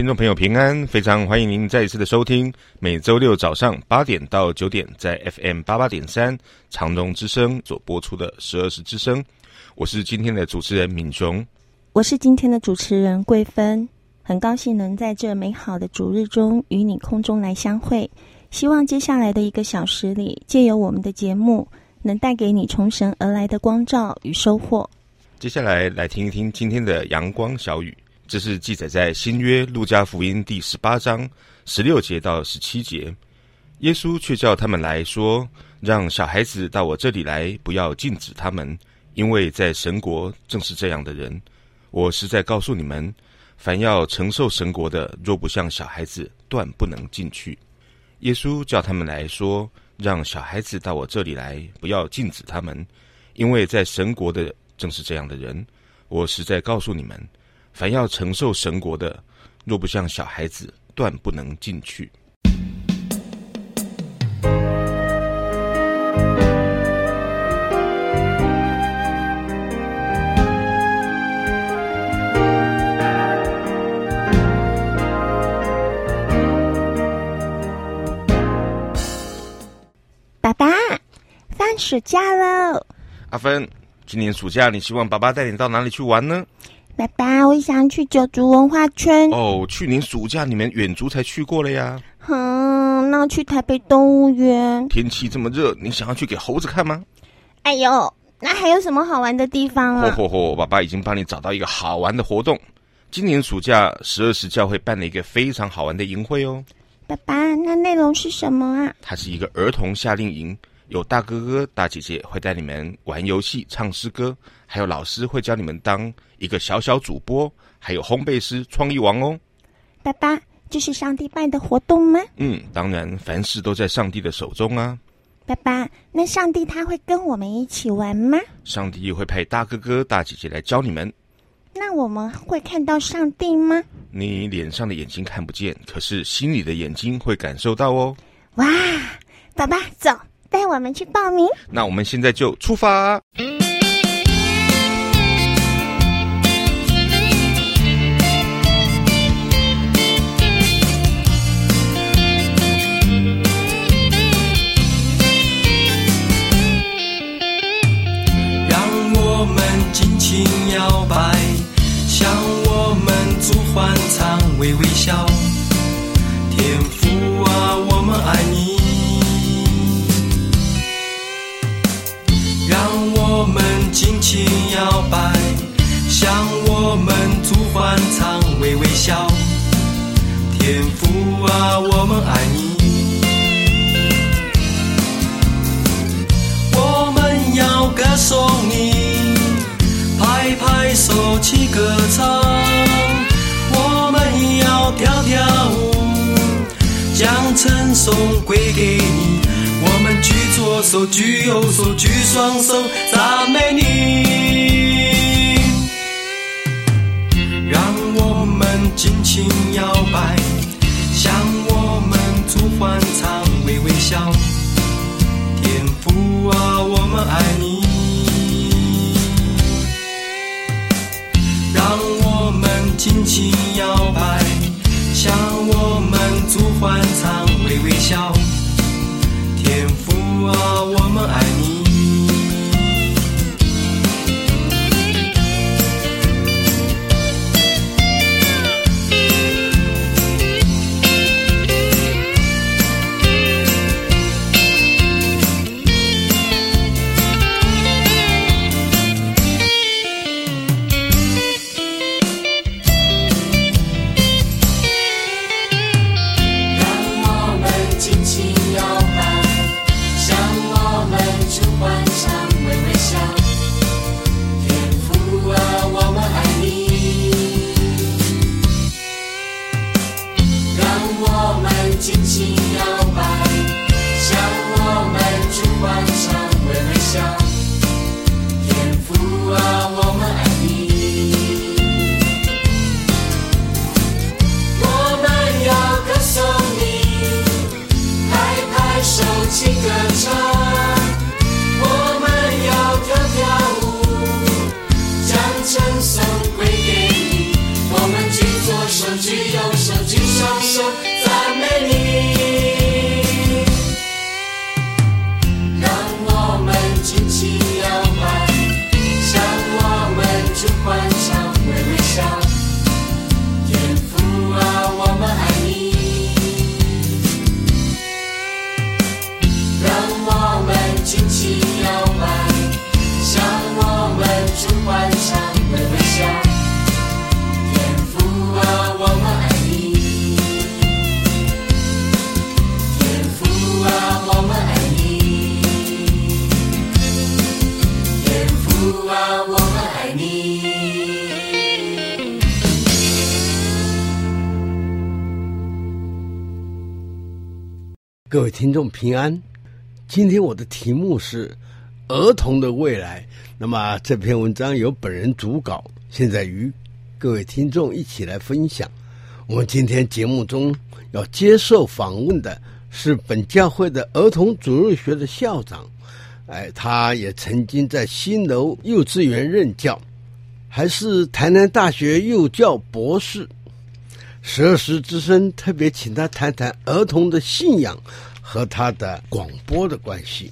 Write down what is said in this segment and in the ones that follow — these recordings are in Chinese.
听众朋友平安，非常欢迎您再一次的收听，每周六早上八点到九点，在 FM 八八点三长荣之声所播出的十二时之声，我是今天的主持人敏雄，我是今天的主持人桂芬，很高兴能在这美好的主日中与你空中来相会，希望接下来的一个小时里，借由我们的节目，能带给你从神而来的光照与收获。接下来来听一听今天的阳光小语。这是记载在新约路加福音第十八章十六节到十七节。耶稣却叫他们来说：“让小孩子到我这里来，不要禁止他们，因为在神国正是这样的人。我实在告诉你们，凡要承受神国的，若不像小孩子，断不能进去。”耶稣叫他们来说：“让小孩子到我这里来，不要禁止他们，因为在神国的正是这样的人。我实在告诉你们。”凡要承受神国的，若不像小孩子，断不能进去。爸爸，放暑假喽！阿芬，今年暑假你希望爸爸带你到哪里去玩呢？爸爸，我想去九族文化村。哦，去年暑假你们远足才去过了呀。嗯，那去台北动物园。天气这么热，你想要去给猴子看吗？哎呦，那还有什么好玩的地方啊？嚯嚯嚯！爸爸已经帮你找到一个好玩的活动。今年暑假，十二时教会办了一个非常好玩的营会哦。爸爸，那内容是什么啊？它是一个儿童夏令营。有大哥哥、大姐姐会带你们玩游戏、唱诗歌，还有老师会教你们当一个小小主播，还有烘焙师、创意王哦。爸爸，这是上帝办的活动吗？嗯，当然，凡事都在上帝的手中啊。爸爸，那上帝他会跟我们一起玩吗？上帝会派大哥哥、大姐姐来教你们。那我们会看到上帝吗？你脸上的眼睛看不见，可是心里的眼睛会感受到哦。哇，爸爸，走。带我们去报名。那我们现在就出发。让我们尽情摇摆，向我们主欢唱，微微笑。天父啊，我们爱你。欢唱，微微笑。天父啊，我们爱你。我们要歌颂你，拍拍手起歌唱。我们要跳跳舞，将称颂归给你。我们举左手，举右手，举双手，赞美你。尽情摇摆，向我们主欢唱，微微笑。天父啊，我们爱你。让我们尽情摇摆，向我们主欢唱，微微笑。天父啊，我们爱你。各位听众平安，今天我的题目是儿童的未来。那么这篇文章由本人主稿，现在与各位听众一起来分享。我们今天节目中要接受访问的是本教会的儿童主日学的校长，哎，他也曾经在新楼幼稚园任教，还是台南大学幼教博士。十二时之声特别请他谈谈儿童的信仰和他的广播的关系。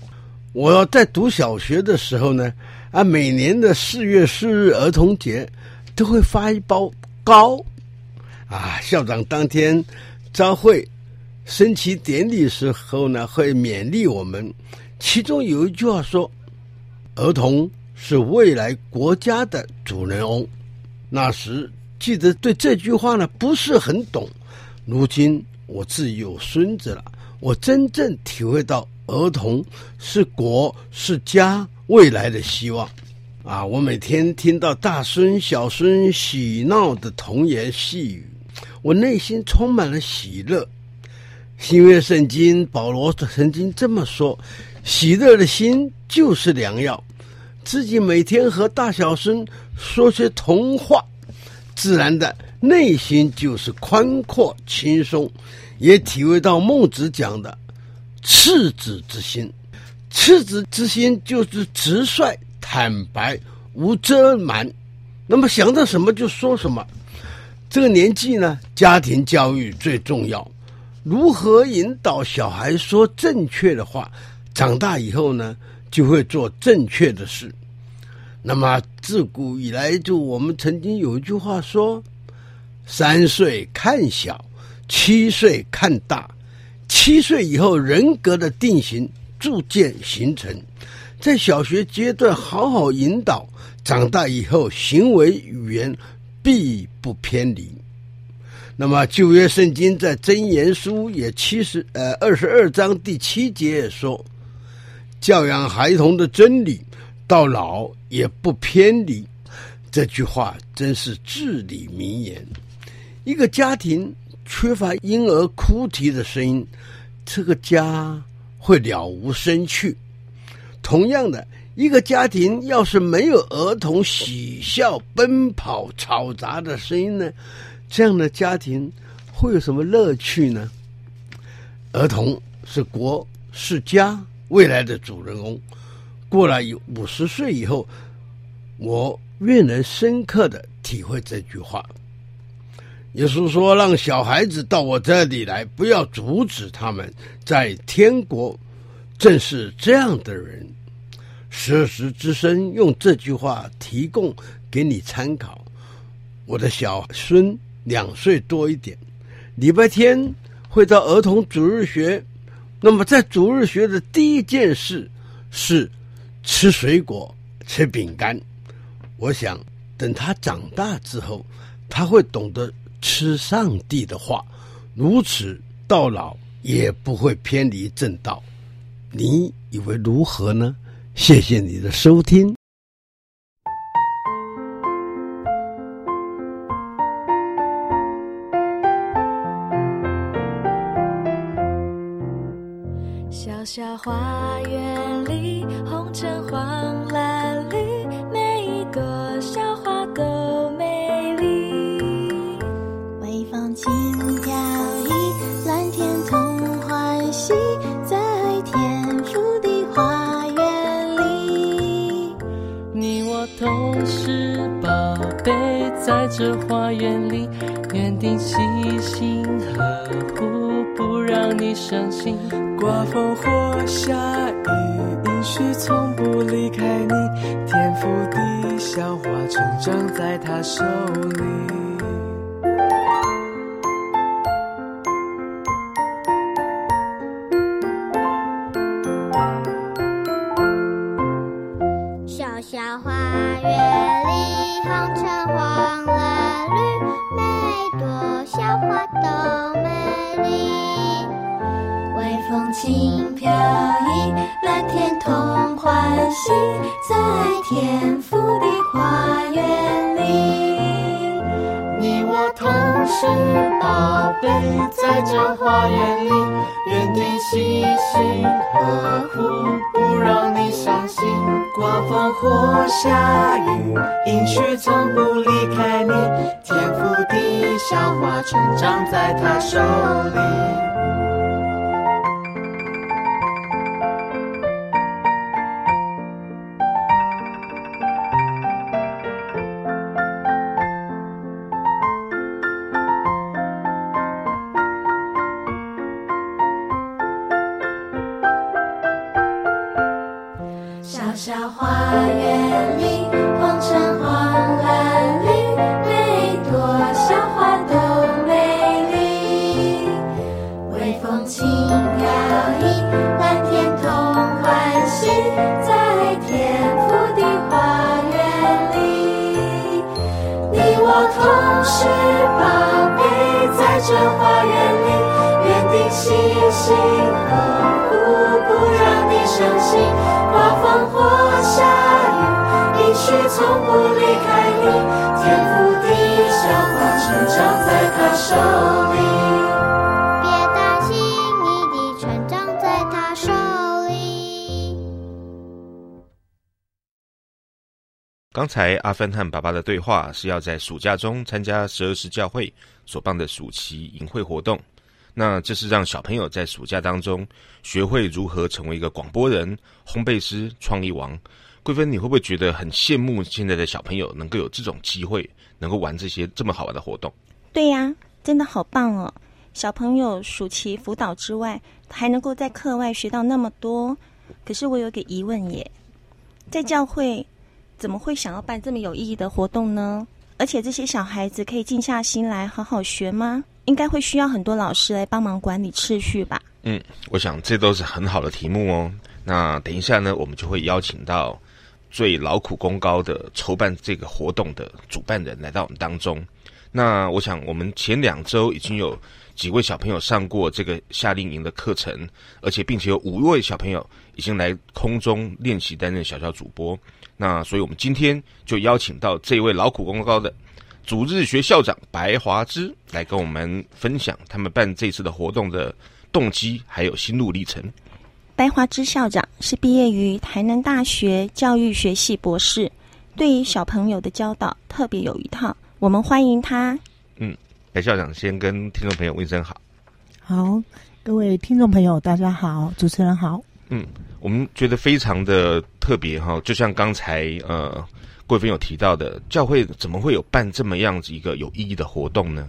我在读小学的时候呢，啊，每年的四月四日儿童节都会发一包糕，啊，校长当天朝会升旗典礼时候呢，会勉励我们。其中有一句话说：“儿童是未来国家的主人翁。”那时。记得对这句话呢不是很懂，如今我自有孙子了，我真正体会到儿童是国是家未来的希望啊！我每天听到大孙小孙喜闹的童言细语，我内心充满了喜乐。新约圣经保罗曾经这么说：“喜乐的心就是良药。”自己每天和大小孙说些童话。自然的内心就是宽阔轻松，也体会到孟子讲的赤子之心。赤子之心就是直率、坦白、无遮瞒。那么想到什么就说什么。这个年纪呢，家庭教育最重要。如何引导小孩说正确的话，长大以后呢，就会做正确的事。那么自古以来，就我们曾经有一句话说：“三岁看小，七岁看大。七岁以后，人格的定型逐渐形成。在小学阶段好好引导，长大以后行为语言必不偏离。”那么旧约圣经在箴言书也七十呃二十二章第七节也说：“教养孩童的真理。”到老也不偏离，这句话真是至理名言。一个家庭缺乏婴儿哭啼的声音，这个家会了无生趣。同样的，一个家庭要是没有儿童喜笑、奔跑、吵杂的声音呢，这样的家庭会有什么乐趣呢？儿童是国是家未来的主人翁。过了有五十岁以后，我越能深刻的体会这句话。耶稣说：“让小孩子到我这里来，不要阻止他们，在天国正是这样的人。”十二时之声用这句话提供给你参考。我的小孙两岁多一点，礼拜天会到儿童主日学。那么在主日学的第一件事是。吃水果，吃饼干。我想等他长大之后，他会懂得吃上帝的话，如此到老也不会偏离正道。你以为如何呢？谢谢你的收听。小小花轻飘逸，蓝天同欢喜，在天父的花园里。你我都是宝贝，在这花园里，园丁细心呵护，不让你伤心。刮风或下雨，应许从不离开你。天父的小花成长在他手里。刚才阿芬和爸爸的对话是要在暑假中参加十二时教会所办的暑期营会活动。那这是让小朋友在暑假当中学会如何成为一个广播人、烘焙师、创意王。桂芬，你会不会觉得很羡慕现在的小朋友能够有这种机会，能够玩这些这么好玩的活动？对呀，真的好棒哦！小朋友暑期辅导之外，还能够在课外学到那么多。可是我有个疑问耶，在教会。怎么会想要办这么有意义的活动呢？而且这些小孩子可以静下心来好好学吗？应该会需要很多老师来帮忙管理秩序吧？嗯，我想这都是很好的题目哦。那等一下呢，我们就会邀请到最劳苦功高的筹办这个活动的主办人来到我们当中。那我想，我们前两周已经有几位小朋友上过这个夏令营的课程，而且并且有五位小朋友已经来空中练习担任小小主播。那所以，我们今天就邀请到这位劳苦功高的主日学校长白华之来跟我们分享他们办这次的活动的动机还有心路历程。白华芝校长是毕业于台南大学教育学系博士，对于小朋友的教导特别有一套。我们欢迎他。嗯，白校长先跟听众朋友问声好。好，各位听众朋友，大家好，主持人好。嗯。我们觉得非常的特别哈，就像刚才呃，桂芬有提到的，教会怎么会有办这么样子一个有意义的活动呢？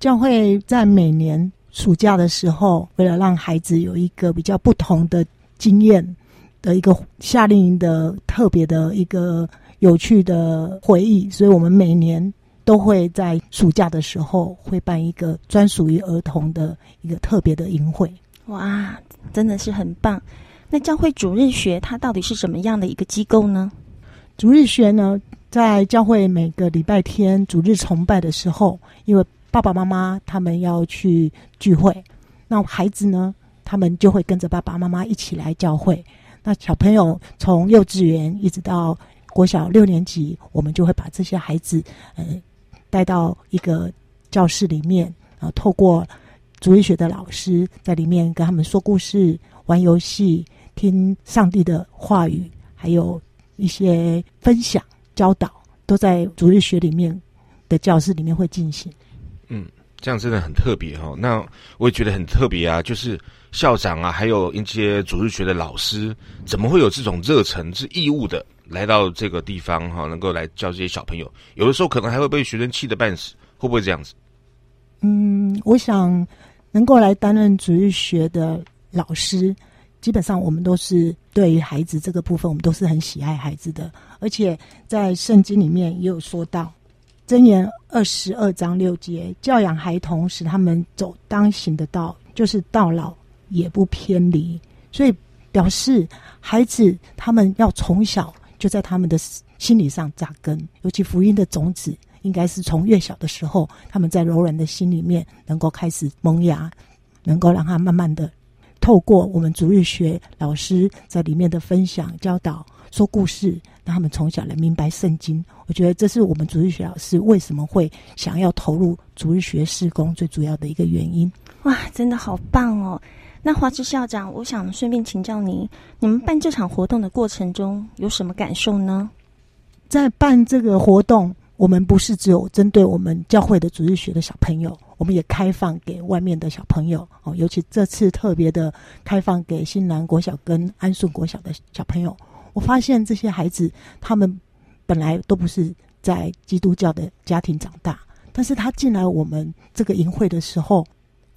教会在每年暑假的时候，为了让孩子有一个比较不同的经验的一个夏令营的特别的一个有趣的回忆，所以我们每年都会在暑假的时候会办一个专属于儿童的一个特别的营会。哇，真的是很棒！那教会主日学它到底是什么样的一个机构呢？主日学呢，在教会每个礼拜天主日崇拜的时候，因为爸爸妈妈他们要去聚会，那孩子呢，他们就会跟着爸爸妈妈一起来教会。那小朋友从幼稚园一直到国小六年级，我们就会把这些孩子，呃，带到一个教室里面，啊，透过主日学的老师在里面跟他们说故事、玩游戏。听上帝的话语，还有一些分享教导，都在主日学里面的教室里面会进行。嗯，这样真的很特别哈、哦。那我也觉得很特别啊，就是校长啊，还有一些主日学的老师，怎么会有这种热忱，是义务的来到这个地方哈、能够来教这些小朋友？有的时候可能还会被学生气得半死，会不会这样子？嗯，我想能够来担任主日学的老师。基本上，我们都是对于孩子这个部分，我们都是很喜爱孩子的。而且在圣经里面也有说到，《箴言》二十二章六节，教养孩童，使他们走当行的道，就是到老也不偏离。所以表示孩子他们要从小就在他们的心理上扎根，尤其福音的种子，应该是从越小的时候，他们在柔软的心里面能够开始萌芽，能够让他慢慢的。透过我们主日学老师在里面的分享、教导、说故事，让他们从小来明白圣经。我觉得这是我们主日学老师为什么会想要投入主日学施工最主要的一个原因。哇，真的好棒哦！那华芝校长，我想顺便请教您，你们办这场活动的过程中有什么感受呢？在办这个活动，我们不是只有针对我们教会的主日学的小朋友，我们也开放给外面的小朋友哦。尤其这次特别的开放给新南国小跟安顺国小的小朋友。我发现这些孩子，他们本来都不是在基督教的家庭长大，但是他进来我们这个营会的时候，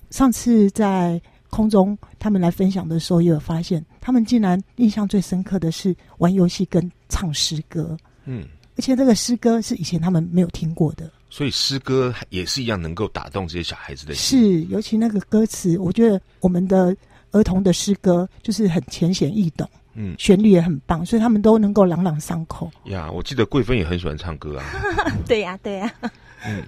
上次在空中他们来分享的时候，也有发现，他们竟然印象最深刻的是玩游戏跟唱诗歌。嗯，而且这个诗歌是以前他们没有听过的，所以诗歌也是一样能够打动这些小孩子的心。是，尤其那个歌词，我觉得我们的儿童的诗歌就是很浅显易懂，嗯，旋律也很棒，所以他们都能够朗朗上口。呀，我记得桂芬也很喜欢唱歌啊。对呀、啊，对呀、啊。嗯，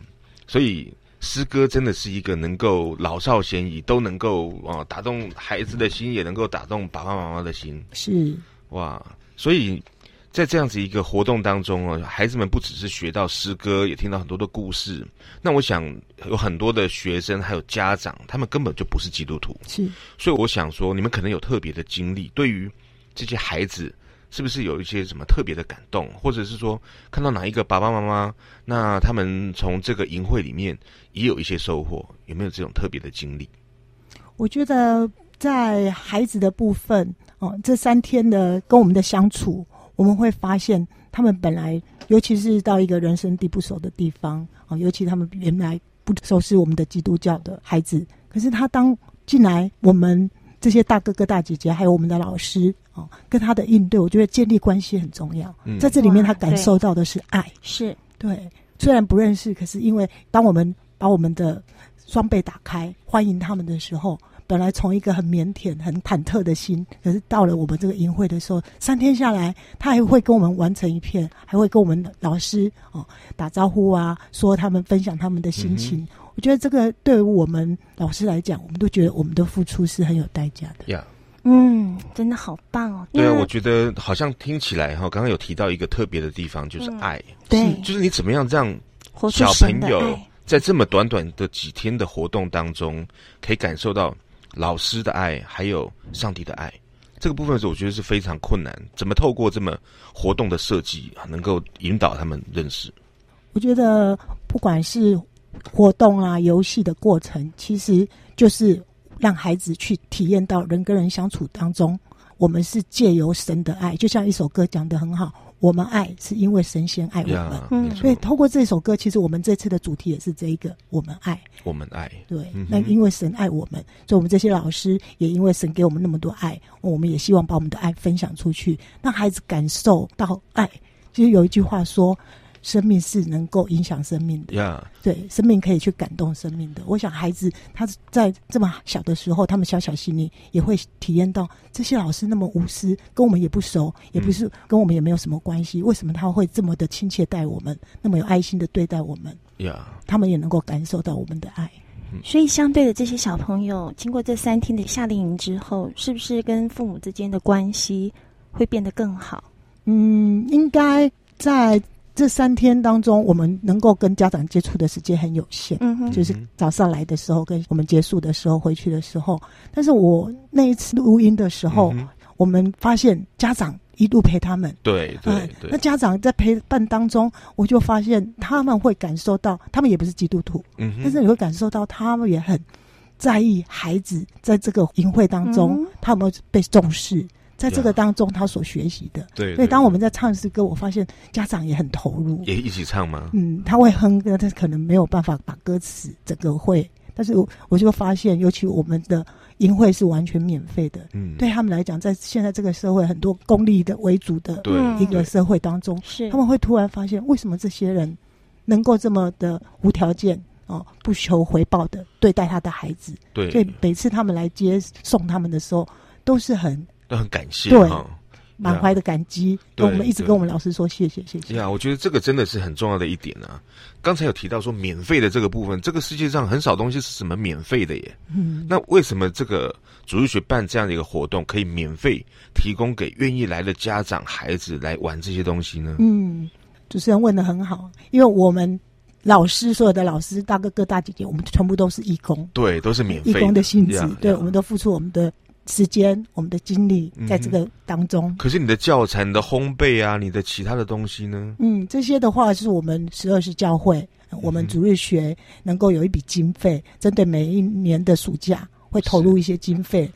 所以诗歌真的是一个能够老少咸宜都能够啊打动孩子的心，也能够打动爸爸妈妈的心。是哇，所以。在这样子一个活动当中啊，孩子们不只是学到诗歌，也听到很多的故事。那我想有很多的学生还有家长，他们根本就不是基督徒，是。所以我想说，你们可能有特别的经历，对于这些孩子，是不是有一些什么特别的感动，或者是说看到哪一个爸爸妈妈，那他们从这个营会里面也有一些收获，有没有这种特别的经历？我觉得在孩子的部分哦，这三天的跟我们的相处。我们会发现，他们本来，尤其是到一个人生地不熟的地方啊，尤其他们原来不熟悉我们的基督教的孩子，可是他当进来，我们这些大哥哥大姐姐，还有我们的老师啊，跟他的应对，我觉得建立关系很重要。嗯、在这里面，他感受到的是爱，是对。虽然不认识，可是因为当我们把我们的双臂打开，欢迎他们的时候。本来从一个很腼腆、很忐忑的心，可是到了我们这个营会的时候，三天下来，他还会跟我们完成一片，还会跟我们老师哦打招呼啊，说他们分享他们的心情。嗯、我觉得这个对于我们老师来讲，我们都觉得我们的付出是很有代价的。呀，嗯，真的好棒哦。对啊，我觉得好像听起来哈，刚刚有提到一个特别的地方，就是爱。嗯、对，就是你怎么样让小朋友在这么短短的几天的活动当中，可以感受到。老师的爱，还有上帝的爱，这个部分是我觉得是非常困难。怎么透过这么活动的设计啊，能够引导他们认识？我觉得不管是活动啊、游戏的过程，其实就是让孩子去体验到人跟人相处当中，我们是借由神的爱，就像一首歌讲得很好。我们爱是因为神先爱我们所以透过这首歌，其实我们这次的主题也是这一个：我们爱，我们爱。对，嗯、那因为神爱我们，所以我们这些老师也因为神给我们那么多爱，我们也希望把我们的爱分享出去，让孩子感受到爱。其实有一句话说。生命是能够影响生命的，Yeah. 对，生命可以去感动生命的。我想孩子他在这么小的时候，他们小小心灵也会体验到这些老师那么无私，跟我们也不熟，也不是跟我们也没有什么关系。嗯、为什么他会这么的亲切待我们，那么有爱心的对待我们？Yeah. 他们也能够感受到我们的爱。所以，相对的，这些小朋友经过这三天的夏令营之后，是不是跟父母之间的关系会变得更好？嗯，应该在。这三天当中，我们能够跟家长接触的时间很有限，嗯哼，就是早上来的时候，跟我们结束的时候，回去的时候。但是我那一次录音的时候，嗯、我们发现家长一路陪他们，对对对。那家长在陪伴当中，我就发现他们会感受到，他们也不是基督徒，嗯哼，但是你会感受到他们也很在意孩子在这个营会当中，嗯、他有没有被重视。在这个当中，他所学习的，对，所以当我们在唱诗歌，我发现家长也很投入，也一起唱吗？嗯，他会哼歌，但是可能没有办法把歌词整个会，但是我我就发现，尤其我们的营会是完全免费的，嗯，对他们来讲，在现在这个社会很多功利的为主的一个社会当中，是他们会突然发现，为什么这些人能够这么的无条件哦，不求回报的对待他的孩子？对，所以每次他们来接送他们的时候，都是很。都很感谢，对，满怀的感激，跟我们一直跟我们老师说谢谢谢谢。呀，我觉得这个真的是很重要的一点啊。刚才有提到说免费的这个部分，这个世界上很少东西是什么免费的耶。嗯，那为什么这个主日学办这样的一个活动，可以免费提供给愿意来的家长孩子来玩这些东西呢？嗯，主持人问的很好，因为我们老师，所有的老师大哥哥大姐姐，我们全部都是义工，对，都是免费义工的性质呀，对，呀我们都付出我们的时间、我们的精力在这个当中。可是你的教材、你的烘焙啊，你的其他的东西呢？嗯，这些的话是我们十二时教会，我们主日学能够有一笔经费，针对每一年的暑假会投入一些经费，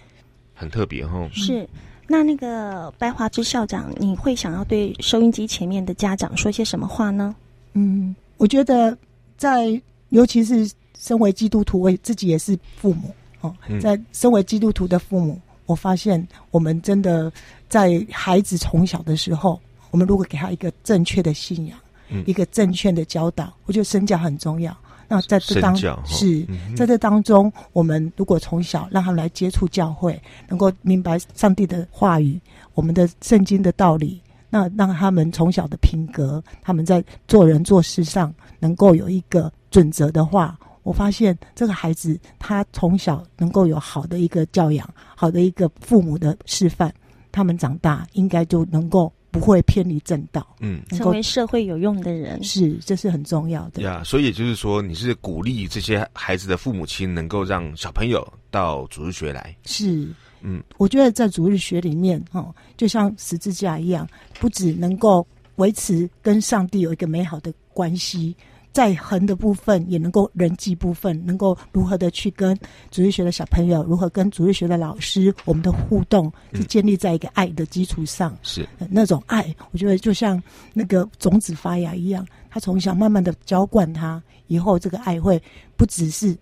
很特别哈。是。那那个白华之校长，你会想要对收音机前面的家长说些什么话呢？嗯，我觉得在尤其是身为基督徒，我自己也是父母哦，在身为基督徒的父母，我发现我们真的在孩子从小的时候，我们如果给他一个正确的信仰，嗯、一个正确的教导，我觉得身教很重要。那在这当是在这当中，我们如果从小让他们来接触教会，能够明白上帝的话语，我们的圣经的道理，那让他们从小的品格，他们在做人做事上能够有一个准则的话，我发现这个孩子他从小能够有好的一个教养，好的一个父母的示范，他们长大应该就能够。不会偏离正道，嗯，成为社会有用的人是，这是很重要的呀。所以也就是说，你是鼓励这些孩子的父母亲能够让小朋友到主日学来。是，嗯，我觉得在主日学里面，哦，就像十字架一样，不只能够维持跟上帝有一个美好的关系。在横的部分也能够人际部分能够如何的去跟主日学的小朋友，如何跟主日学的老师，我们的互动是建立在一个爱的基础上。是、呃、那种爱，我觉得就像那个种子发芽一样，他从小慢慢的浇灌他，以后这个爱会不只是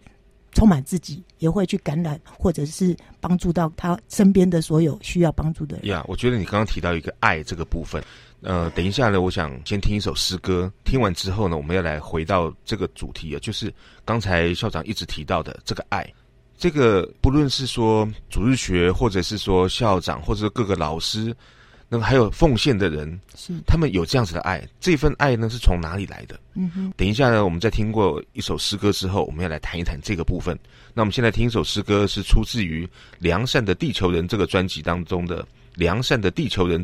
充满自己，也会去感染或者是帮助到他身边的所有需要帮助的人。呀，我觉得你刚刚提到一个爱这个部分。呃，等一下呢，我想先听一首诗歌。听完之后呢，我们要来回到这个主题啊，就是刚才校长一直提到的这个爱。这个不论是说主日学，或者是说校长，或者是各个老师，那么还有奉献的人，是他们有这样子的爱。这份爱呢，是从哪里来的？嗯哼。等一下呢，我们在听过一首诗歌之后，我们要来谈一谈这个部分。那我们现在听一首诗歌，是出自于《良善的地球人》这个专辑当中的《良善的地球人》。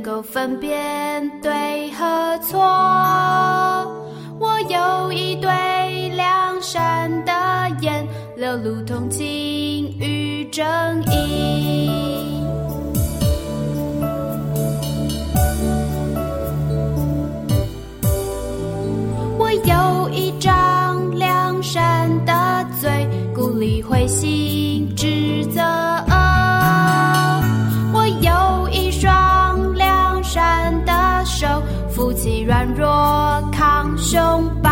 能够分辨对和错，我有一对良善的眼，流露同情与正义。我有一张良善的嘴，鼓励灰心抗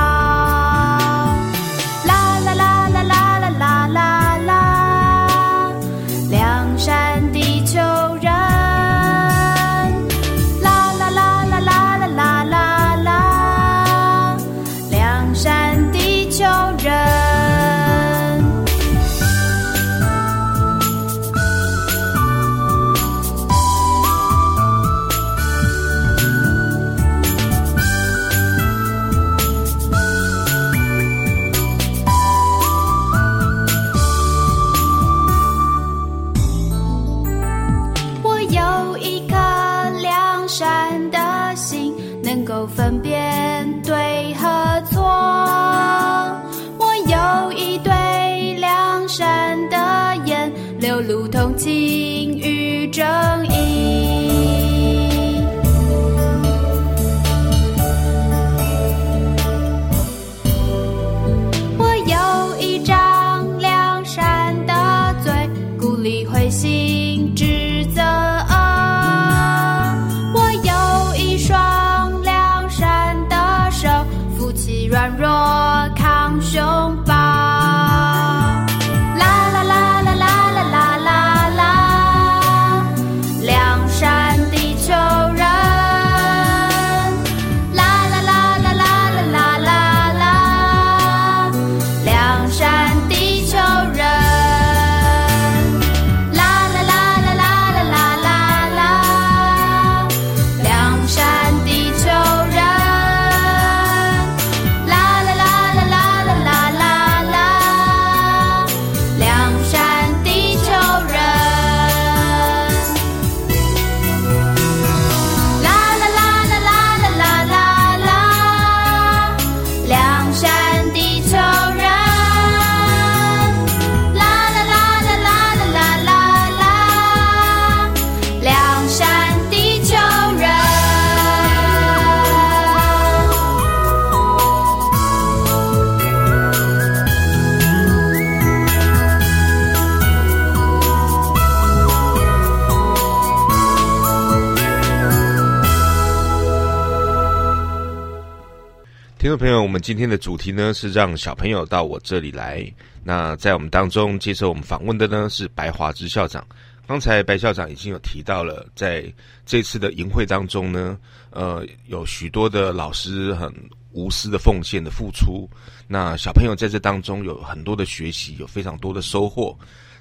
我们今天的主题呢是让小朋友到我这里来。那在我们当中接受我们访问的呢是白华之校长。刚才白校长已经有提到了，在这次的营会当中呢，呃，有许多的老师很无私的奉献的付出。那小朋友在这当中有很多的学习，有非常多的收获。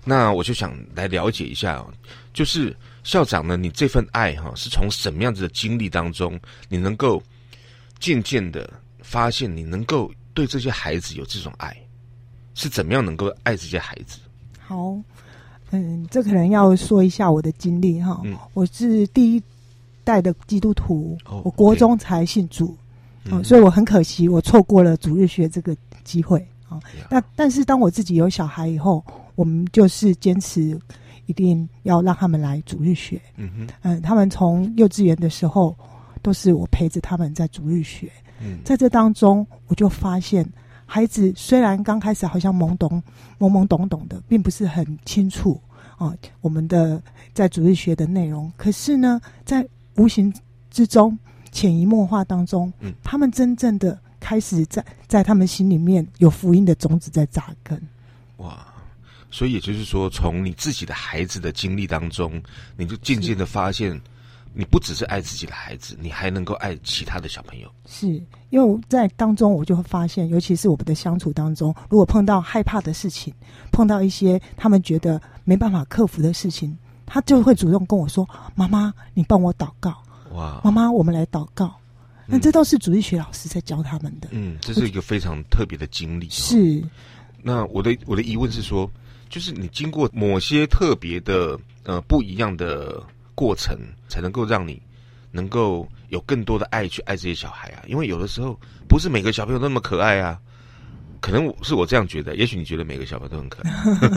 那我就想来了解一下，就是校长呢，你这份爱哈，是从什么样子的经历当中，你能够渐渐的。发现你能够对这些孩子有这种爱，是怎么样能够爱这些孩子？好，嗯，这可能要说一下我的经历哈。嗯，我是第一代的基督徒，哦、我国中才信主，嗯，所以我很可惜，我错过了主日学这个机会啊。那、嗯、但是当我自己有小孩以后，我们就是坚持一定要让他们来主日学。嗯哼，嗯，他们从幼稚园的时候都是我陪着他们在主日学。在这当中，我就发现，孩子虽然刚开始好像懵懂、懵懵懂懂的，并不是很清楚啊，我们的在主日学的内容。可是呢，在无形之中、潜移默化当中，嗯，他们真正的开始在在他们心里面有福音的种子在扎根。哇！所以也就是说，从你自己的孩子的经历当中，你就渐渐的发现。你不只是爱自己的孩子，你还能够爱其他的小朋友。是因为在当中，我就会发现，尤其是我们的相处当中，如果碰到害怕的事情，碰到一些他们觉得没办法克服的事情，他就会主动跟我说：“妈妈，你帮我祷告。”哇，妈妈，我们来祷告。那这都是主日学老师在教他们的。嗯，这是一个非常特别的经历。是。那我的我的疑问是说，就是你经过某些特别的呃不一样的。过程才能够让你能够有更多的爱去爱这些小孩啊，因为有的时候不是每个小朋友都那么可爱啊，可能是我这样觉得，也许你觉得每个小朋友都很可爱。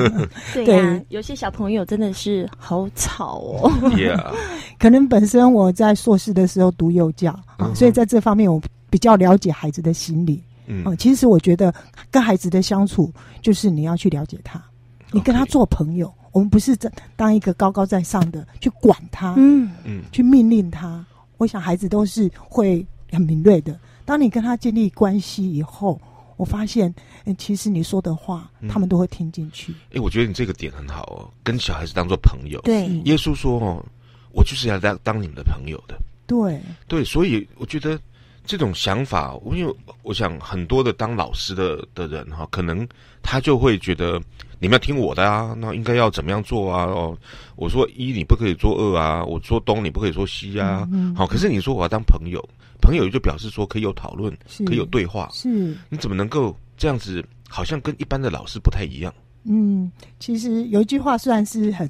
对呀、啊，有些小朋友真的是好吵哦。Yeah，可能本身我在硕士的时候读幼教所以在这方面我比较了解孩子的心理。嗯，其实我觉得跟孩子的相处就是你要去了解他，你跟他做朋友。Okay. 我们不是在当一个高高在上的去管他，嗯嗯，去命令他。我想孩子都是会很敏锐的。当你跟他建立关系以后，我发现，嗯，其实你说的话，他们都会听进去。哎、嗯，我觉得你这个点很好哦，跟小孩子当做朋友。对，耶稣说哦，我就是要当当你们的朋友的。对对，所以我觉得这种想法，因为我想很多的当老师的的人哈，可能他就会觉得。你们要听我的啊，那应该要怎么样做啊？哦，我说一你不可以做二啊，我说东你不可以说西啊。嗯嗯、好，可是你说我要当朋友，朋友就表示说可以有讨论，可以有对话。是，你怎么能够这样子？好像跟一般的老师不太一样。嗯，其实有一句话虽然是很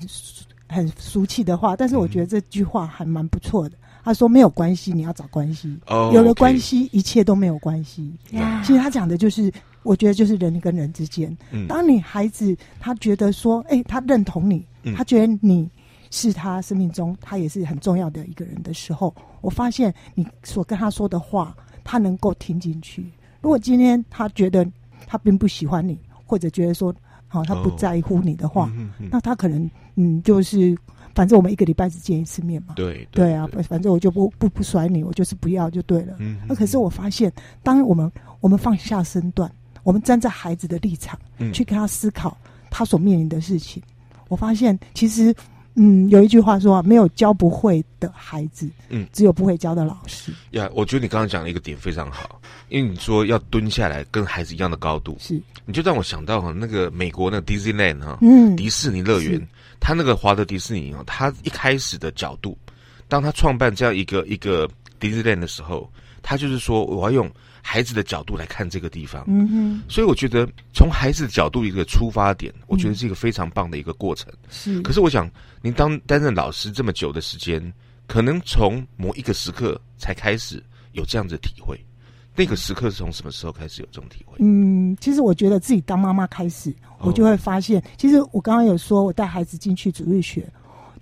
很俗气的话，但是我觉得这句话还蛮不错的。嗯、他说没有关系，你要找关系。哦，有了关系一切都没有关系。Yeah 其实他讲的就是。我觉得就是人跟人之间，嗯、当你孩子他觉得说，哎、欸，他认同你，嗯、他觉得你是他生命中他也是很重要的一个人的时候，我发现你所跟他说的话，他能够听进去。如果今天他觉得他并不喜欢你，或者觉得说，好、哦，他不在乎你的话，那他可能嗯，就是反正我们一个礼拜只见一次面嘛，对对，对啊，反正我就不不不甩你，我就是不要就对了。嗯，那可是我发现，当我们我们放下身段。我们站在孩子的立场，嗯去跟他思考他所面临的事情。嗯、我发现，其实，嗯，有一句话说啊，没有教不会的孩子，嗯，只有不会教的老师。呀，我觉得你刚刚讲的一个点非常好，因为你说要蹲下来跟孩子一样的高度，是，你就让我想到哈，那个美国那个 Disneyland 哈，嗯，迪士尼乐园，他那个华德迪士尼啊，他一开始的角度，当他创办这样一个一个 Disneyland 的时候，他就是说我要用。孩子的角度来看这个地方，嗯哼，所以我觉得从孩子的角度一个出发点，我觉得是一个非常棒的一个过程。是，可是我想您当担任老师这么久的时间，可能从某一个时刻才开始有这样子的体会。那个时刻是从什么时候开始有这种体会？嗯，其实我觉得自己当妈妈开始，我就会发现，其实我刚刚有说我带孩子进去主日学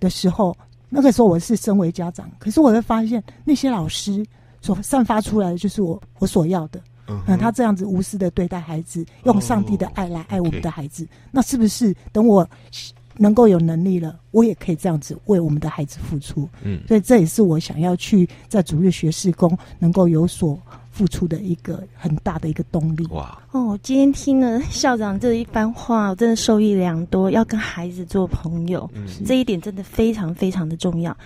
的时候，那个时候我是身为家长，可是我会发现那些老师。所散发出来的就是我我所要的，嗯，嗯，他这样子无私的对待孩子，用上帝的爱来爱我们的孩子，那是不是等我能够有能力了，我也可以这样子为我们的孩子付出？嗯，所以这也是我想要去在主日学事工能够有所付出的一个很大的一个动力。哇！哦，今天听了校长这一番话，我真的受益良多。要跟孩子做朋友，嗯、这一点真的非常非常的重要。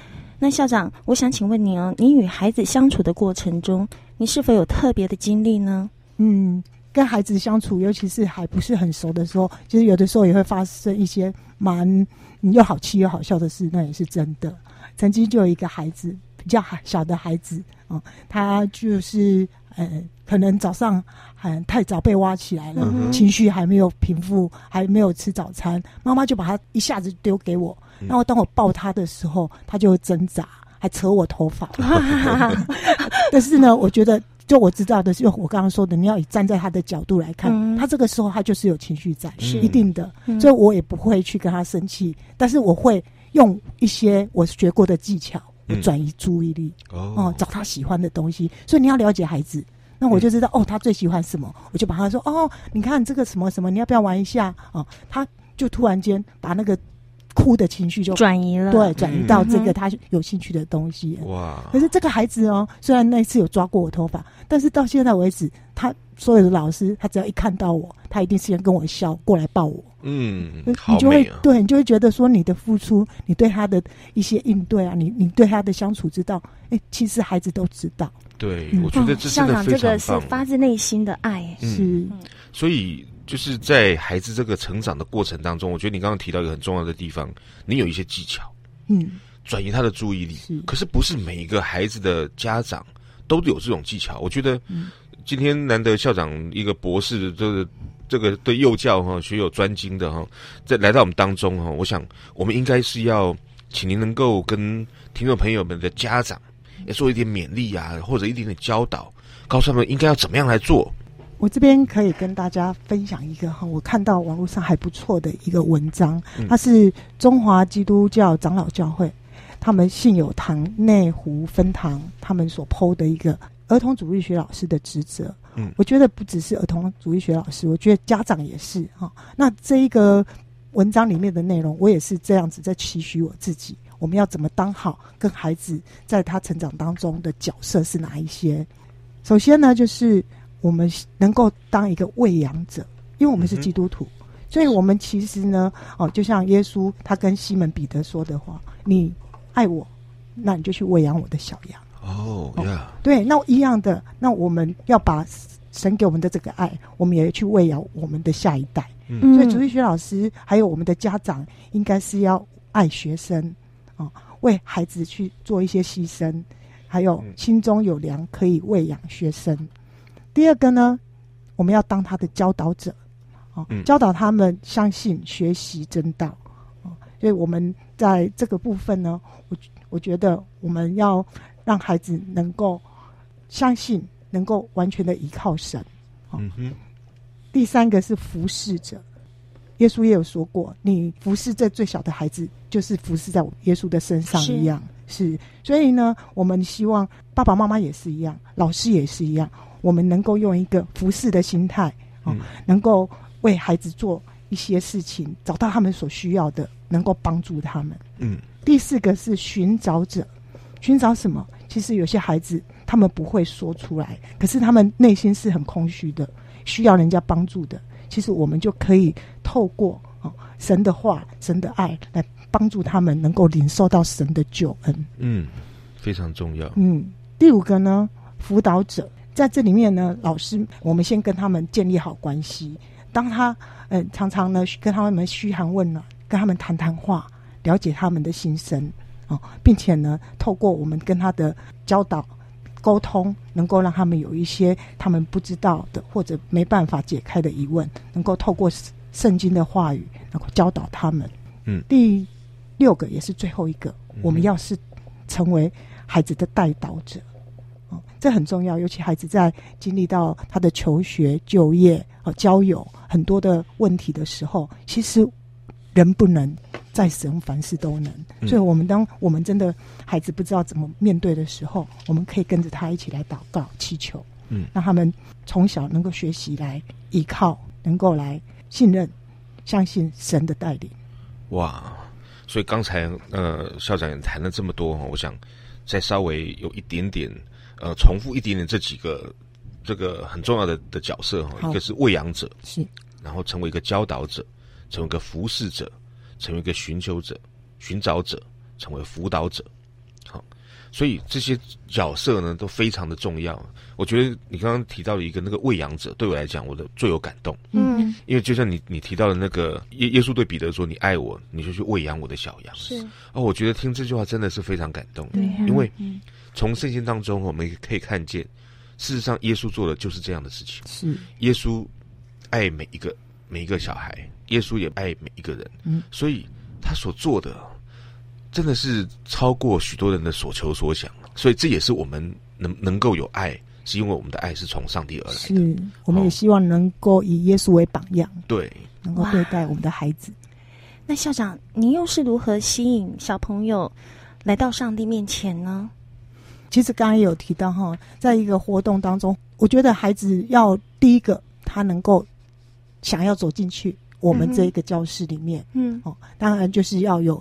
那校长，我想请问你哦，你与孩子相处的过程中，你是否有特别的经历呢？嗯，跟孩子相处，尤其是还不是很熟的时候，其实有的时候也会发生一些蛮又好气又好笑的事，那也是真的。曾经就有一个孩子，比较小的孩子啊、嗯，他就是呃，可能早上很太早被挖起来了，嗯、情绪还没有平复，还没有吃早餐，妈妈就把他一下子丢给我，然后当我抱他的时候，他就会挣扎，还扯我头发。但是呢，我觉得就我知道的是，我刚刚说的，你要以站在他的角度来看，嗯、他这个时候他就是有情绪在，是一定的，嗯、所以我也不会去跟他生气，但是我会。用一些我学过的技巧，我转移注意力，哦、找他喜欢的东西。所以你要了解孩子，那我就知道、嗯、哦，他最喜欢什么，我就把他说哦，你看这个什么什么，你要不要玩一下？哦，他就突然间把那个哭的情绪就转移了，对，转移到这个他有兴趣的东西。哇！可是这个孩子哦，虽然那一次有抓过我头发，但是到现在为止，他所有的老师，他只要一看到我，他一定是先跟我笑，过来抱我。嗯，你就会、啊、对，你就会觉得说你的付出，你对他的一些应对啊，你你对他的相处之道，哎，其实孩子都知道。对，嗯、我觉得这是个非常棒、哦、这个是发自内心的爱，嗯、是。所以就是在孩子这个成长的过程当中，我觉得你刚刚提到一个很重要的地方，你有一些技巧，嗯，转移他的注意力。是，可是不是每一个孩子的家长都有这种技巧。我觉得今天难得校长一个博士的这个。这个对幼教哈学有专精的哈，在来到我们当中哈，我想我们应该是要请您能够跟听众朋友们的家长也做一点勉励啊，或者一点点教导，告诉他们应该要怎么样来做。我这边可以跟大家分享一个哈，我看到网络上还不错的一个文章，它是中华基督教长老教会他们信友堂内湖分堂他们所 PO 的一个儿童主义学老师的职责。嗯，我觉得不只是儿童主义学老师，我觉得家长也是哈。那这一个文章里面的内容，我也是这样子在期许我自己。我们要怎么当好跟孩子在他成长当中的角色是哪一些？首先呢，就是我们能够当一个喂养者，因为我们是基督徒，嗯、所以我们其实呢，哦，就像耶稣他跟西门彼得说的话：“你爱我，那你就去喂养我的小羊。”哦，呀、oh. 对，那一样的，那我们要把神给我们的这个爱，我们也要去喂养我们的下一代。嗯，所以主日学老师还有我们的家长，应该是要爱学生啊、哦，为孩子去做一些牺牲，还有心中有粮可以喂养学生。嗯、第二个呢，我们要当他的教导者啊，哦嗯、教导他们相信、学习真道啊、哦。所以我们在这个部分呢，我我觉得我们要。让孩子能够相信，能够完全的依靠神。嗯哼。第三个是服侍者，耶稣也有说过，你服侍这最小的孩子，就是服侍在耶稣的身上一样。是，是，所以呢，我们希望爸爸妈妈也是一样，老师也是一样，我们能够用一个服侍的心态，嗯，能够为孩子做一些事情，找到他们所需要的，能够帮助他们。嗯。第四个是寻找者。寻找什么？其实有些孩子他们不会说出来，可是他们内心是很空虚的，需要人家帮助的。其实我们就可以透过哦神的话、神的爱来帮助他们，能够领受到神的救恩。嗯，非常重要。嗯，第五个呢，辅导者在这里面呢，老师我们先跟他们建立好关系。当他嗯常常呢跟他们嘘寒问暖，跟他们谈谈话，了解他们的心声哦。并且呢，透过我们跟他的教导、沟通，能够让他们有一些他们不知道的或者没办法解开的疑问，能够透过圣经的话语，能够教导他们。嗯，第六个也是最后一个，我们要是成为孩子的带导者，哦，这很重要。尤其孩子在经历到他的求学、就业、和交友很多的问题的时候，其实人不能。在神凡事都能，所以我们当我们真的孩子不知道怎么面对的时候，我们可以跟着他一起来祷告、祈求，嗯，让他们从小能够学习来依靠，能够来信任、相信神的带领。哇！所以刚才呃校长也谈了这么多哈，我想再稍微有一点点呃重复一点点这几个这个很重要的的角色哈，一个是喂养者，是然后成为一个教导者，成为一个服侍者，成为一个寻求者、寻找者，成为辅导者。好，所以这些角色呢都非常的重要。我觉得你刚刚提到了一个那个喂养者，对我来讲，我的最有感动。嗯，因为就像你你提到的那个耶耶稣对彼得说：“你爱我，你就去喂养我的小羊。”是哦，我觉得听这句话真的是非常感动。对啊因为从圣经当中我们可以看见，事实上耶稣做的就是这样的事情。是，耶稣爱每一个每一个小孩，耶稣也爱每一个人。嗯，所以他所做的真的是超过许多人的所求所想。所以这也是我们能能够有爱，是因为我们的爱是从上帝而来的。是，我们也希望能够以耶稣为榜样，对，能够对待我们的孩子。那校长，您又是如何吸引小朋友来到上帝面前呢？其实刚刚也有提到哈，在一个活动当中，我觉得孩子要第一个他能够想要走进去我们这一个教室里面，嗯。哦，当然就是要有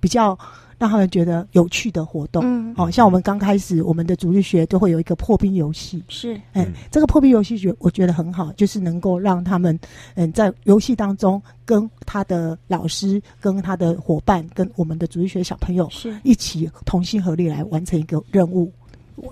比较让他们觉得有趣的活动，嗯。哦，像我们刚开始我们的主日学都会有一个破冰游戏，是。哎，嗯。这个破冰游戏觉我觉得很好，就是能够让他们嗯在游戏当中跟他的老师、跟他的伙伴、跟我们的主日学小朋友是。一起同心合力来完成一个任务。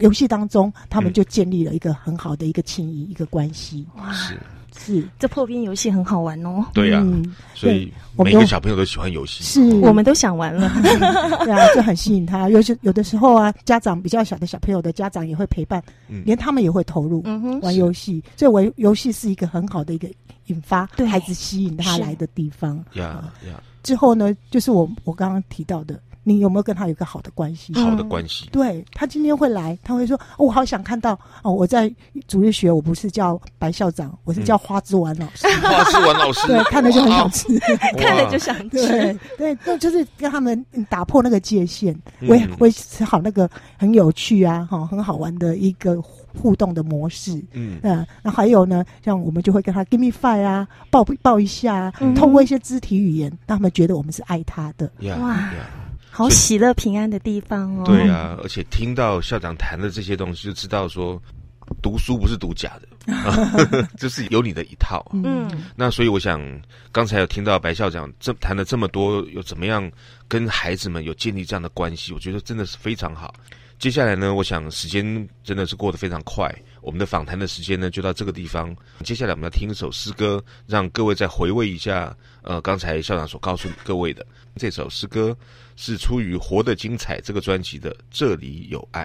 游戏当中，他们就建立了一个很好的一个情谊、一个关系。哇，是，是，这破冰游戏很好玩哦，对呀、嗯所以我们都每个小朋友都喜欢游戏。是，我们都想玩了。对啊，就很吸引他。尤其有的时候啊，家长比较小的小朋友的家长也会陪伴，嗯连他们也会投入嗯哼，玩游戏。所以玩游戏是一个很好的一个引发对孩子吸引他来的地方。呀呀，之后呢，就是我我刚刚提到的，你有没有跟他有一个好的关系？好的关系。对他今天会来，他会说：“哦、我好想看到哦，我在主日学，我不是叫白校长，我是叫花枝丸老师。花枝丸老师，对，看了就很想吃。看了就想吃。对对，那就是跟他们嗯打破那个界限，嗯维维持好那个很有趣啊，哈，很好玩的一个互动的模式。嗯嗯，那还有呢，像我们就会跟他 give me five 啊，抱抱一下啊，嗯通过一些肢体语言，让他们觉得我们是爱他的。呀哇呀，好喜乐平安的地方哦。对啊，而且听到校长谈的这些东西，就知道说读书不是读假的，就是有你的一套。嗯，那所以我想，刚才有听到白校长这谈了这么多，有怎么样跟孩子们有建立这样的关系，我觉得真的是非常好。接下来呢，我想时间真的是过得非常快，我们的访谈的时间呢就到这个地方。接下来我们要听一首诗歌，让各位再回味一下，呃，刚才校长所告诉各位的这首诗歌是出于《活得精彩》这个专辑的《这里有爱》。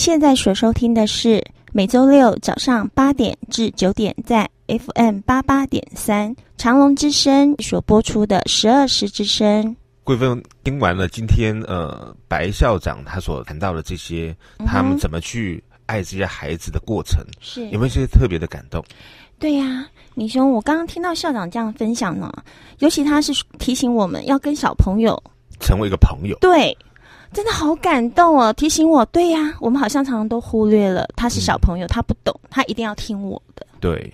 现在所收听的是每周六早上八点至九点在 FM 八八点三长隆之声所播出的十二时之声。贵芬听完了今天呃白校长他所谈到的这些，他们怎么去爱这些孩子的过程，是有没有一些特别的感动？对呀、啊，米兄，我刚刚听到校长这样分享呢，尤其他是提醒我们要跟小朋友成为一个朋友。对。真的好感动哦！提醒我，对呀，我们好像常常都忽略了，他是小朋友，嗯、他不懂，他一定要听我的。对，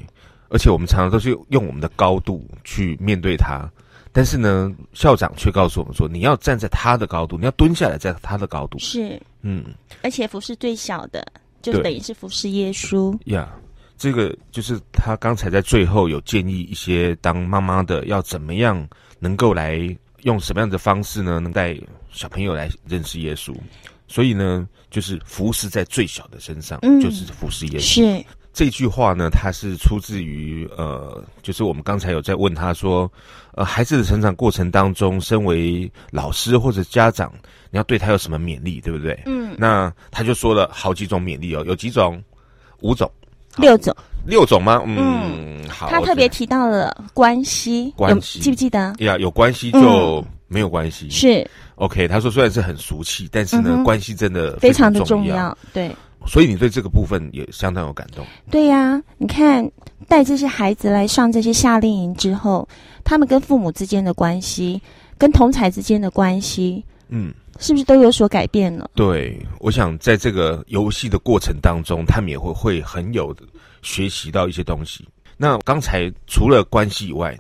而且我们常常都是用我们的高度去面对他，但是呢，校长却告诉我们说，你要站在他的高度，你要蹲下来，在他的高度。是，嗯，而且服侍最小的，就等于是服侍耶稣。呀，yeah, 这个就是他刚才在最后有建议一些当妈妈的要怎么样能够来。用什么样的方式呢？能带小朋友来认识耶稣？所以呢，就是服侍在最小的身上，嗯、就是服侍耶稣。是这句话呢，它是出自于呃，就是我们刚才有在问他说，呃，孩子的成长过程当中，身为老师或者家长，你要对他有什么勉励，对不对？嗯，那他就说了好几种勉励哦，有几种？五种。六种，六种吗？嗯，嗯好。他特别提到了关系，关系记不记得？呀，有关系就没有关系。嗯、是 OK。他说虽然是很俗气，但是呢，嗯、关系真的非常的重要。对，所以你对这个部分也相当有感动。对呀、啊，你看带这些孩子来上这些夏令营之后，他们跟父母之间的关系，跟同才之间的关系，嗯。是不是都有所改变了？对，我想在这个游戏的过程当中，他们也会会很有学习到一些东西。那刚才除了关系以外，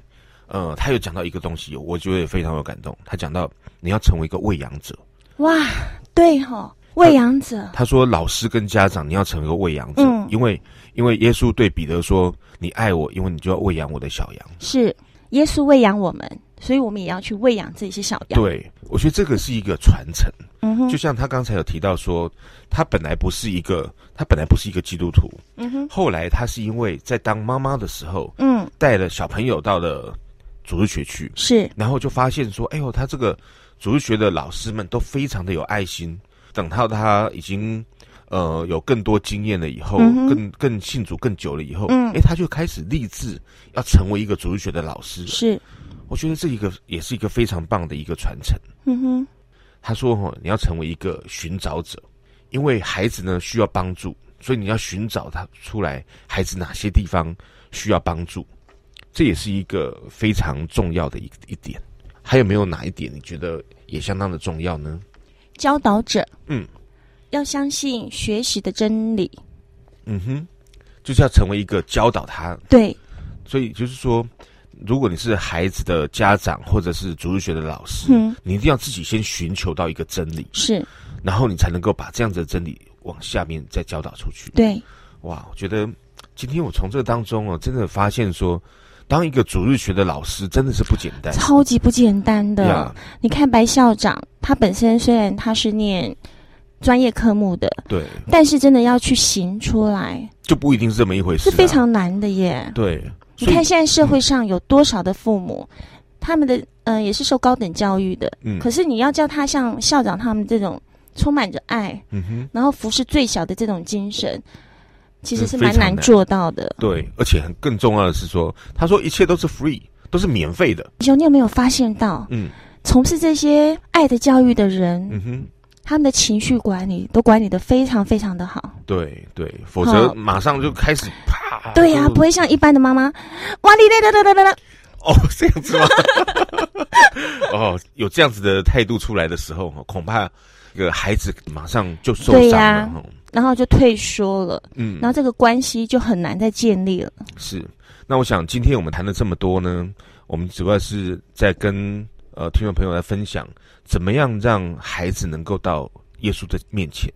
呃，他有讲到一个东西，我觉得也非常有感动。他讲到你要成为一个喂养者。哇，对哈、哦，喂养者他。他说，老师跟家长，你要成为一个喂养者，嗯、因为因为耶稣对彼得说：“你爱我，因为你就要喂养我的小羊。”是耶稣喂养我们。所以我们也要去喂养这些小羊。对，我觉得这个是一个传承。就像他刚才有提到说，他本来不是一个，他本来不是一个基督徒。嗯哼，后来他是因为在当妈妈的时候，嗯，带了小朋友到了主日学去，是，然后就发现说，哎呦，他这个主日学的老师们都非常的有爱心。等到他已经呃有更多经验了以后，嗯、更更信主更久了以后，嗯，哎，他就开始立志要成为一个主日学的老师。是。我觉得这一个也是一个非常棒的一个传承。嗯哼，他说：“哦，你要成为一个寻找者，因为孩子呢需要帮助，所以你要寻找他出来，孩子哪些地方需要帮助，这也是一个非常重要的一一点。还有没有哪一点你觉得也相当的重要呢？教导者，嗯，要相信学习的真理。嗯哼，就是要成为一个教导他。对，所以就是说，如果你是孩子的家长或者是主日学的老师，嗯，你一定要自己先寻求到一个真理，是，然后你才能够把这样子的真理往下面再教导出去。对，哇，我觉得今天我从这当中哦，真的发现说，当一个主日学的老师真的是不简单，超级不简单的。呀。你看白校长，他本身虽然他是念专业科目的，对，但是真的要去行出来，就不一定是这么一回事、啊，是非常难的耶。对，你看现在社会上有多少的父母，嗯、他们的呃也是受高等教育的，嗯，可是你要叫他像校长他们这种充满着爱，嗯哼，然后服侍最小的这种精神，其实是蛮难做到的。对，而且很更重要的是说，他说一切都是 free，都是免费的。你有没有发现到，嗯，从事这些爱的教育的人，嗯哼。他们的情绪管理都管理的非常非常的好，对对，否则马上就开始啪。对呀、啊，不会像一般的妈妈，哇哩嘞啦啦啦啦。哦，这样子吗？哦，有这样子的态度出来的时候，恐怕这个孩子马上就受伤了，对啊、然后就退缩了，嗯，然后这个关系就很难再建立了。是，那我想今天我们谈了这么多呢，我们主要是在跟。呃，听众朋友来分享，怎么样让孩子能够到耶稣的面前？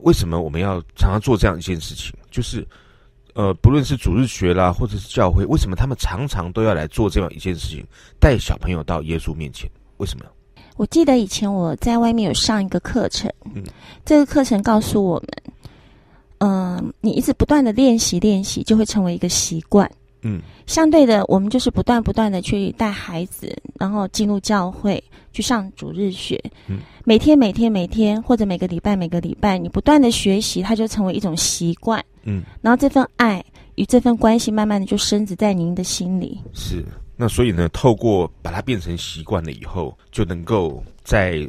为什么我们要常常做这样一件事情？就是，呃，不论是主日学啦，或者是教会，为什么他们常常都要来做这样一件事情，带小朋友到耶稣面前？为什么？我记得以前我在外面有上一个课程，嗯，这个课程告诉我们，嗯、呃，你一直不断的练习练习，就会成为一个习惯。嗯，相对的，我们就是不断不断的去带孩子，然后进入教会去上主日学。嗯，每天每天每天，或者每个礼拜每个礼拜，你不断的学习，它就成为一种习惯。嗯，然后这份爱与这份关系，慢慢的就深植在您的心里。是，那所以呢，透过把它变成习惯了以后，就能够在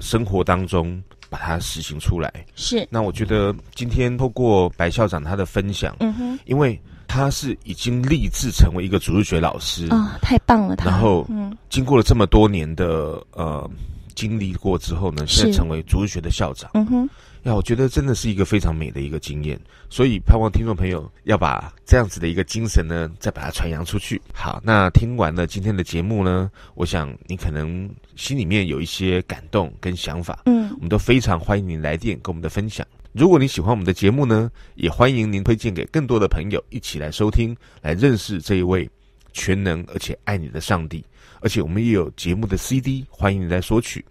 生活当中把它实行出来。是，那我觉得今天透过白校长他的分享，嗯哼，因为。他是已经立志成为一个主日学老师啊、哦，太棒了！他然后，嗯，经过了这么多年的呃经历过之后呢，现在成为主日学的校长。嗯哼，呀，我觉得真的是一个非常美的一个经验。所以，盼望听众朋友要把这样子的一个精神呢，再把它传扬出去。好，那听完了今天的节目呢，我想你可能心里面有一些感动跟想法。嗯，我们都非常欢迎您来电跟我们的分享。如果你喜欢我们的节目呢，也欢迎您推荐给更多的朋友一起来收听，来认识这一位全能而且爱你的上帝。而且我们也有节目的 CD，欢迎你来索取。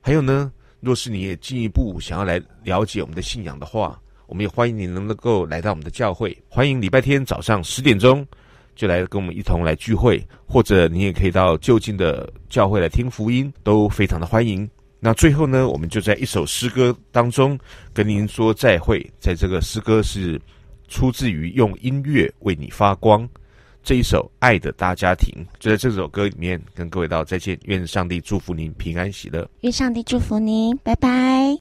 还有呢，若是你也进一步想要来了解我们的信仰的话，我们也欢迎你能够来到我们的教会。欢迎礼拜天早上十点钟就来跟我们一同来聚会，或者你也可以到就近的教会来听福音，都非常的欢迎。那最后呢，我们就在一首诗歌当中跟您说再会。在这个诗歌是出自于用音乐为你发光这一首《爱的大家庭》，就在这首歌里面跟各位道再见。愿上帝祝福您平安喜乐。愿上帝祝福您，拜拜。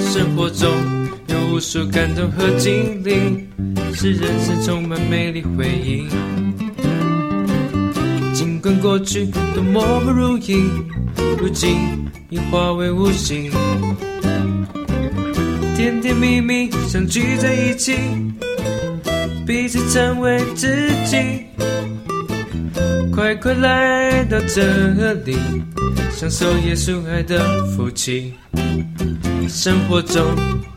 生活中有无数感动和经历，使人生充满美丽回忆。尽管过去多么不如意，如今已化为无形。甜甜蜜蜜相聚在一起，彼此成为知己。快快来到这里，享受耶稣爱的福气。生活中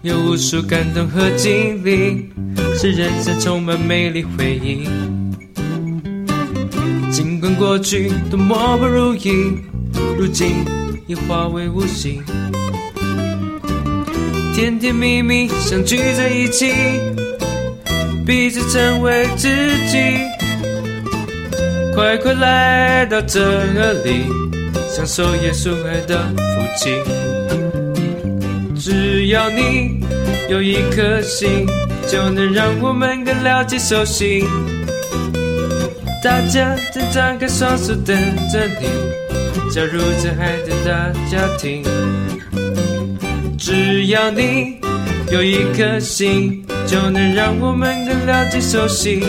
有无数感动和经历，使人生充满美丽回忆。尽管过去多么不如意，如今已化为无形。甜甜蜜蜜相聚在一起，彼此成为知己。快快来到这里，享受耶稣爱的福气。只要你有一颗心，就能让我们更了解、熟悉。大家正张开双手等着你，加入这爱的大家庭。只要你有一颗心，就能让我们更了解、熟悉。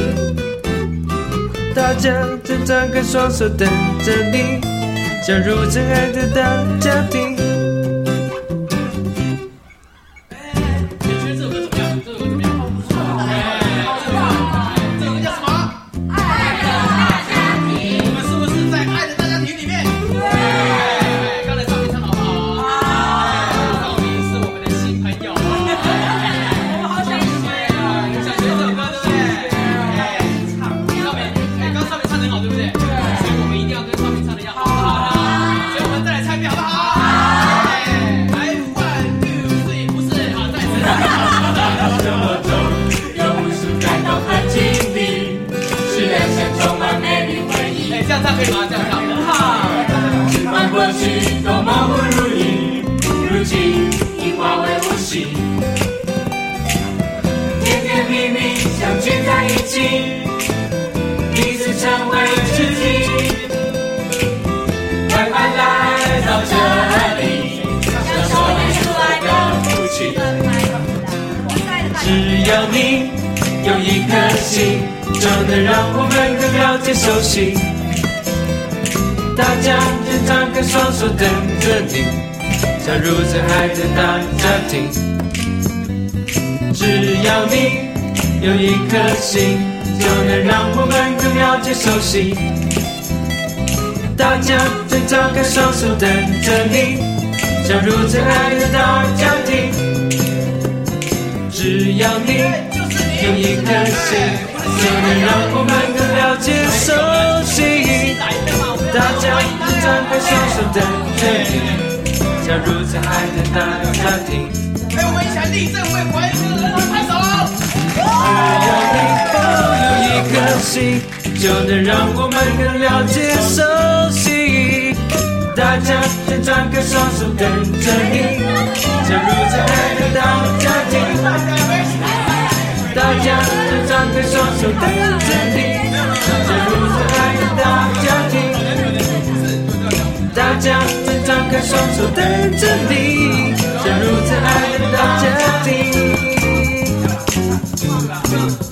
大家正张开双手等着你，加入真爱的大家庭。心，彼此成为知己。快快来到这里，享受耶稣爱的福气。只要你有一颗心，就能让我们更了解熟悉。大家正张开双手等着你，加入这爱的大家庭。只要你。有一颗心，就能让我们更了解、熟悉。大家正张开双手等着你，加入这爱的大家庭。只要你有一颗心，就能让我们更了解、熟悉。大家张开双手等着你，加入这爱的大家庭。陪我们一起立正，为怀孕的人拍手。只要你有一颗心，就能让我们更了解、熟悉。大家先张开双手等着你，加入这爱的大家庭。大家先张开双手等着你，加入这爱的大家庭。大家先张开双手等着你，加入这爱的大家庭。Huh.